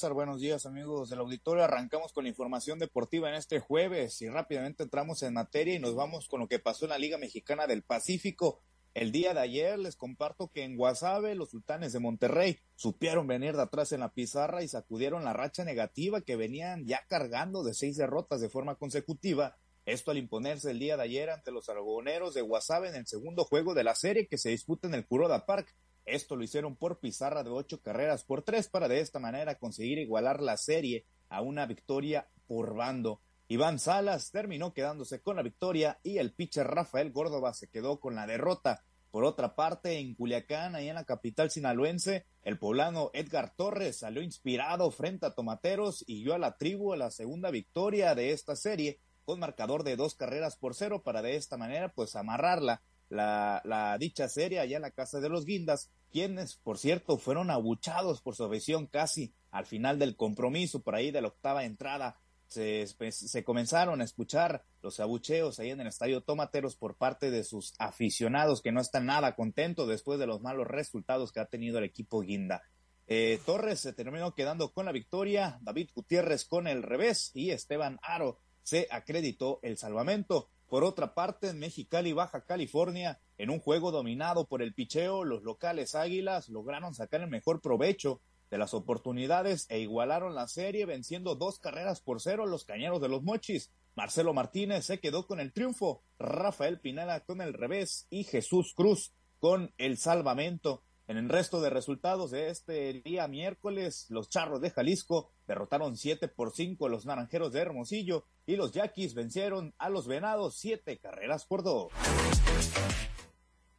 Buenos días amigos del auditorio. Arrancamos con la información deportiva en este jueves y rápidamente entramos en materia y nos vamos con lo que pasó en la Liga Mexicana del Pacífico. El día de ayer les comparto que en Guasave los sultanes de Monterrey supieron venir de atrás en la pizarra y sacudieron la racha negativa que venían ya cargando de seis derrotas de forma consecutiva. Esto al imponerse el día de ayer ante los argoneros de Guasave en el segundo juego de la serie que se disputa en el Kuroda Park. Esto lo hicieron por pizarra de ocho carreras por tres para de esta manera conseguir igualar la serie a una victoria por bando. Iván Salas terminó quedándose con la victoria y el pitcher Rafael Córdoba se quedó con la derrota. Por otra parte, en Culiacán, ahí en la capital sinaloense, el poblano Edgar Torres salió inspirado frente a Tomateros y dio a la tribu la segunda victoria de esta serie con marcador de dos carreras por cero para de esta manera pues amarrarla la, dicha serie allá en la casa de los Guindas, quienes, por cierto, fueron abuchados por su afición casi al final del compromiso, por ahí de la octava entrada. Se, se, comenzaron a escuchar los abucheos ahí en el estadio Tomateros por parte de sus aficionados que no están nada contentos después de los malos resultados que ha tenido el equipo Guinda. Eh, Torres se terminó quedando con la victoria, David Gutiérrez con el revés y Esteban Aro se acreditó el salvamento. Por otra parte, en Mexicali, Baja California, en un juego dominado por el picheo, los locales Águilas lograron sacar el mejor provecho de las oportunidades e igualaron la serie venciendo dos carreras por cero los cañeros de los Mochis. Marcelo Martínez se quedó con el triunfo, Rafael Pineda con el revés y Jesús Cruz con el salvamento. En el resto de resultados de este día miércoles, los Charros de Jalisco derrotaron 7 por 5 a los Naranjeros de Hermosillo y los Yaquis vencieron a los Venados 7 carreras por 2.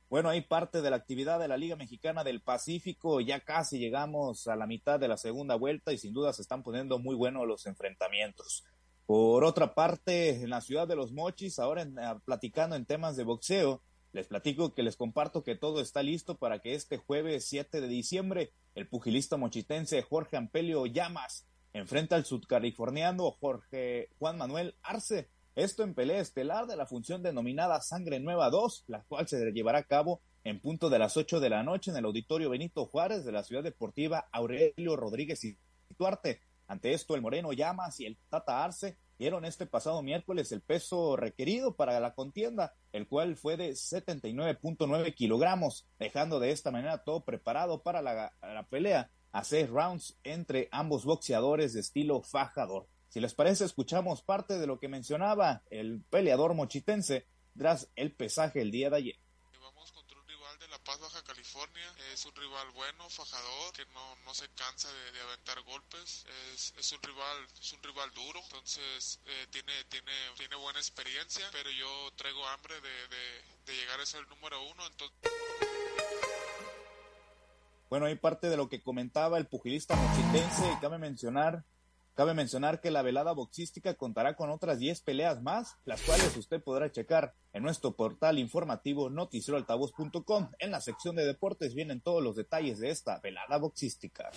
Bueno, hay parte de la actividad de la Liga Mexicana del Pacífico. Ya casi llegamos a la mitad de la segunda vuelta y sin duda se están poniendo muy buenos los enfrentamientos. Por otra parte, en la ciudad de los Mochis, ahora platicando en temas de boxeo, les platico que les comparto que todo está listo para que este jueves 7 de diciembre el pugilista mochitense Jorge Ampelio Llamas enfrenta al sudcaliforniano Jorge Juan Manuel Arce. Esto en pelea estelar de la función denominada Sangre Nueva 2, la cual se llevará a cabo en punto de las 8 de la noche en el Auditorio Benito Juárez de la Ciudad Deportiva Aurelio Rodríguez y Duarte. Ante esto, el Moreno Llamas y el Tata Arce dieron este pasado miércoles el peso requerido para la contienda, el cual fue de 79.9 kilogramos, dejando de esta manera todo preparado para la, pelea a seis rounds entre ambos boxeadores de estilo fajador. Si les parece, escuchamos parte de lo que mencionaba el peleador mochitense tras el pesaje el día de ayer. Es un rival bueno, fajador, que no, no se cansa de, aventar golpes. Es, es, un rival es un rival duro, entonces eh, tiene, tiene, tiene buena experiencia, pero yo traigo hambre de, de, llegar a ser el número uno. Entonces... Bueno, hay parte de lo que comentaba el pugilista mochitense, cabe mencionar Cabe mencionar que la velada boxística contará con otras 10 peleas más, las cuales usted podrá checar en nuestro portal informativo noticieroaltavoz.com. En la sección de deportes vienen todos los detalles de esta velada boxística.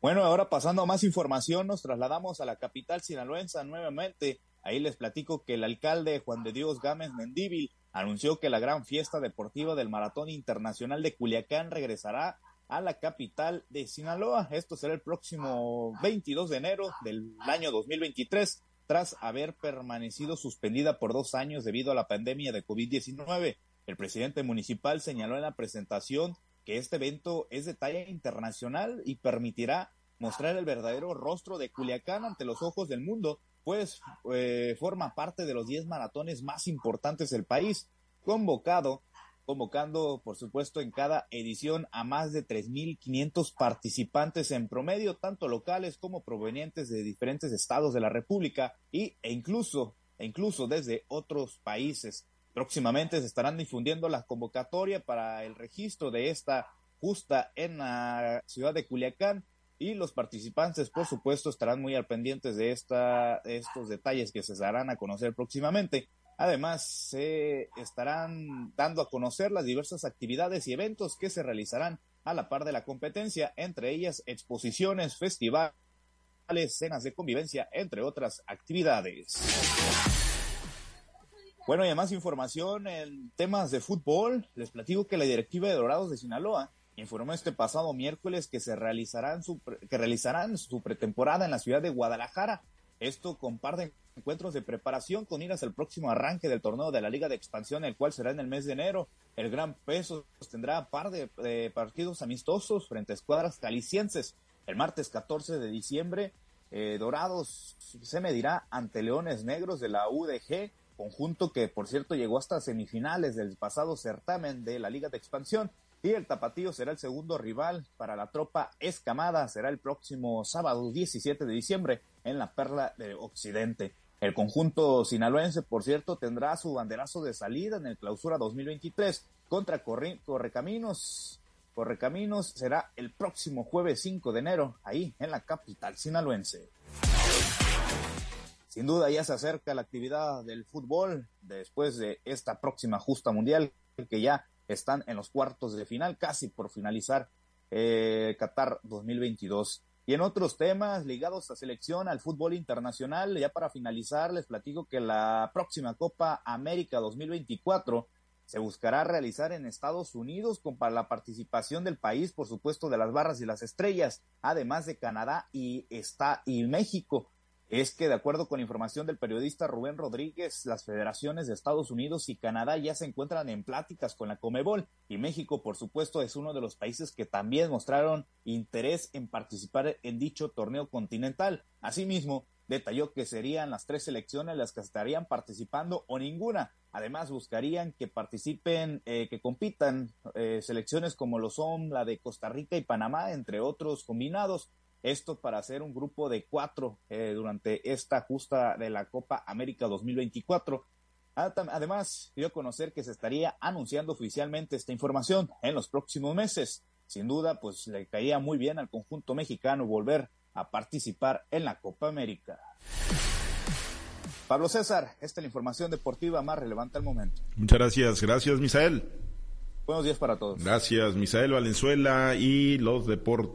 Bueno, ahora pasando a más información, nos trasladamos a la capital sinaloense nuevamente. Ahí les platico que el alcalde Juan de Dios Gámez Mendíbil anunció que la gran fiesta deportiva del Maratón Internacional de Culiacán regresará a la capital de Sinaloa. Esto será el próximo 22 de enero del año 2023, tras haber permanecido suspendida por dos años debido a la pandemia de COVID-19. El presidente municipal señaló en la presentación que este evento es de talla internacional y permitirá mostrar el verdadero rostro de Culiacán ante los ojos del mundo, pues eh, forma parte de los 10 maratones más importantes del país, convocado convocando, por supuesto, en cada edición a más de 3.500 participantes en promedio, tanto locales como provenientes de diferentes estados de la República y, e incluso, e incluso desde otros países. Próximamente se estarán difundiendo la convocatoria para el registro de esta justa en la ciudad de Culiacán y los participantes, por supuesto, estarán muy al pendientes de, esta, de estos detalles que se darán a conocer próximamente. Además, se estarán dando a conocer las diversas actividades y eventos que se realizarán a la par de la competencia, entre ellas exposiciones, festivales, cenas de convivencia, entre otras actividades. Bueno, y más información en temas de fútbol, les platico que la directiva de Dorados de Sinaloa informó este pasado miércoles que se realizarán su, que realizarán su pretemporada en la ciudad de Guadalajara. Esto con par de encuentros de preparación con iras al próximo arranque del torneo de la Liga de Expansión, el cual será en el mes de enero. El Gran Peso tendrá par de, partidos amistosos frente a escuadras calicienses. El martes 14 de diciembre, eh, Dorados se medirá ante Leones Negros de la UDG, conjunto que por cierto llegó hasta semifinales del pasado certamen de la Liga de Expansión. Y el Tapatío será el segundo rival para la tropa escamada. Será el próximo sábado 17 de diciembre en la Perla de Occidente. El conjunto sinaloense, por cierto, tendrá su banderazo de salida en el clausura 2023 contra Correcaminos. Correcaminos será el próximo jueves 5 de enero, ahí en la capital sinaloense. Sin duda ya se acerca la actividad del fútbol después de esta próxima justa mundial que ya están en los cuartos de final, casi por finalizar eh, Qatar 2022. Y en otros temas ligados a selección, al fútbol internacional, ya para finalizar, les platico que la próxima Copa América 2024 se buscará realizar en Estados Unidos con para la participación del país, por supuesto, de las barras y las estrellas, además de Canadá y, está, y México es que, de acuerdo con información del periodista Rubén Rodríguez, las federaciones de Estados Unidos y Canadá ya se encuentran en pláticas con la Comebol y México, por supuesto, es uno de los países que también mostraron interés en participar en dicho torneo continental. Asimismo, detalló que serían las tres selecciones las que estarían participando o ninguna. Además, buscarían que participen, eh, que compitan eh, selecciones como lo son la de Costa Rica y Panamá, entre otros combinados. Esto para hacer un grupo de cuatro eh, durante esta justa de la Copa América 2024. Además, dio a conocer que se estaría anunciando oficialmente esta información en los próximos meses. Sin duda, pues le caía muy bien al conjunto mexicano volver a participar en la Copa América. Pablo César, esta es la información deportiva más relevante al momento. Muchas gracias, gracias Misael. Buenos días para todos. Gracias Misael Valenzuela y los deportes.